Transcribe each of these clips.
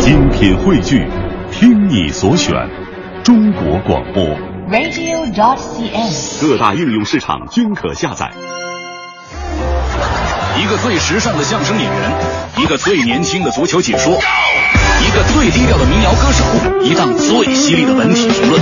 精品汇聚，听你所选，中国广播。radio.cn。各大应用市场均可下载。一个最时尚的相声演员，一个最年轻的足球解说，一个最低调的民谣歌手，一档最犀利的文体评论。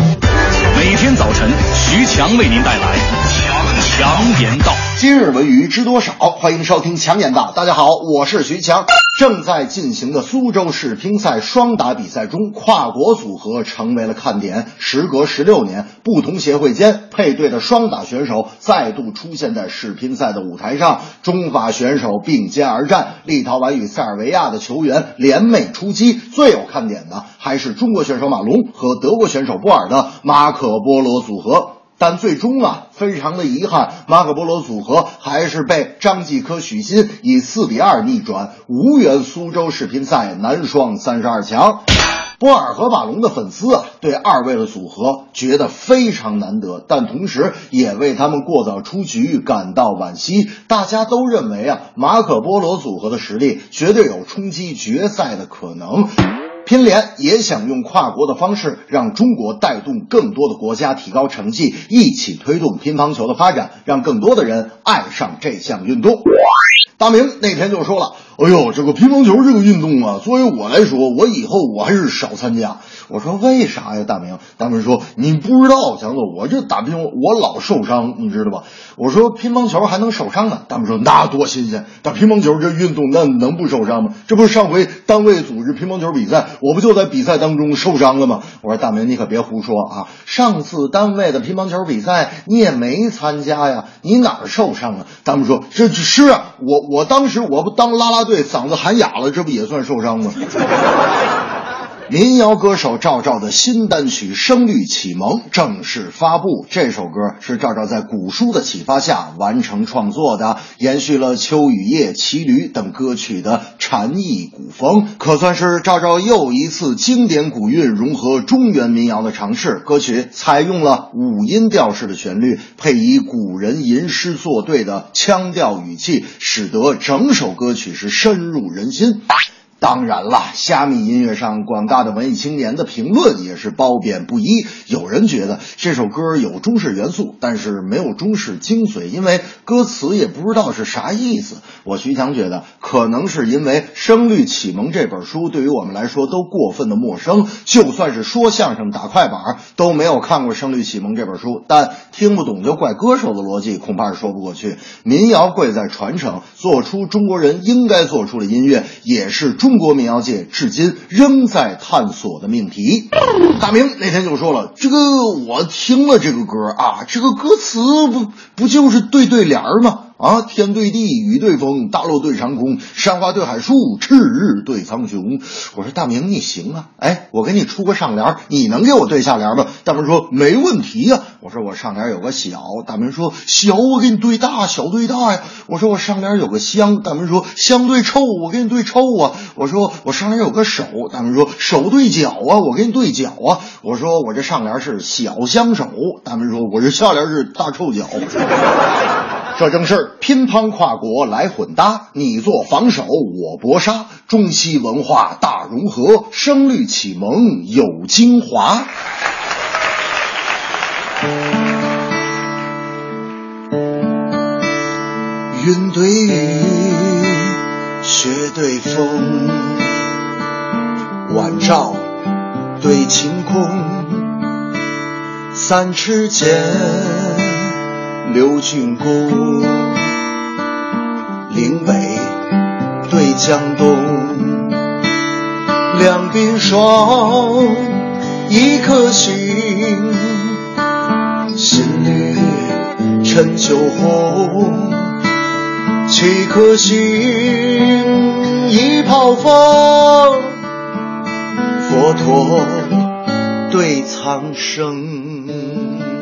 每天早晨，徐强为您带来强强言道。今日文娱知多少？欢迎收听强言道。大家好，我是徐强。正在进行的苏州世乒赛双打比赛中，跨国组合成为了看点。时隔十六年，不同协会间配对的双打选手再度出现在世乒赛的舞台上，中法选手并肩而战，立陶宛与塞尔维亚的球员联袂出击。最有看点的还是中国选手马龙和德国选手波尔的马可波罗组合。但最终啊，非常的遗憾，马可波罗组合还是被张继科、许昕以四比二逆转，无缘苏州世乒赛男双三十二强。波尔和马龙的粉丝啊，对二位的组合觉得非常难得，但同时也为他们过早出局感到惋惜。大家都认为啊，马可波罗组合的实力绝对有冲击决赛的可能。乒联也想用跨国的方式，让中国带动更多的国家提高成绩，一起推动乒乓球的发展，让更多的人爱上这项运动。大明那天就说了：“哎呦，这个乒乓球这个运动啊，作为我来说，我以后我还是少参加。”我说：“为啥呀，大明？”大明说：“你不知道，强子，我这打乒乓我老受伤，你知道吧？”我说：“乒乓球还能受伤呢？”大明说：“那多新鲜！打乒乓球这运动那能不受伤吗？这不是上回单位组织乒乓球比赛，我不就在比赛当中受伤了吗？”我说：“大明，你可别胡说啊！上次单位的乒乓球比赛你也没参加呀，你哪儿受伤了？”大明说：“这是啊，我我当时我不当啦啦对，嗓子喊哑了，这不也算受伤吗？”民谣歌手赵照的新单曲《声律启蒙》正式发布。这首歌是赵照在古书的启发下完成创作的，延续了《秋雨夜》《骑驴》等歌曲的禅意古风，可算是赵照又一次经典古韵融合中原民谣的尝试。歌曲采用了五音调式的旋律，配以古人吟诗作对的腔调语气，使得整首歌曲是深入人心。当然了，虾米音乐上广大的文艺青年的评论也是褒贬不一。有人觉得这首歌有中式元素，但是没有中式精髓，因为歌词也不知道是啥意思。我徐强觉得，可能是因为《声律启蒙》这本书对于我们来说都过分的陌生，就算是说相声打快板都没有看过《声律启蒙》这本书，但听不懂就怪歌手的逻辑，恐怕是说不过去。民谣贵在传承，做出中国人应该做出的音乐，也是中。中国民谣界至今仍在探索的命题。大明那天就说了，这个我听了这个歌啊，这个歌词不不就是对对联儿吗？啊，天对地，雨对风，大陆对长空，山花对海树，赤日对苍穹。我说大明你行啊，哎，我给你出个上联，你能给我对下联吗？大明说没问题呀、啊。我说我上联有个小，大明说小我给你对大，小对大呀。我说我上联有个香，大明说香对臭，我给你对臭啊。我说我上联有个手，大明说手对脚啊，我给你对脚啊。我说我这上联是小香手，大明说我这下联是大臭脚。这正是乒乓跨国来混搭，你做防守，我搏杀，中西文化大融合，声律启蒙有精华。云对雨，雪对风，晚照对晴空，三尺剑。刘俊公，岭北对江东，两鬓霜，一颗心，新绿陈酒红，七颗心，一泡风，佛陀对苍生。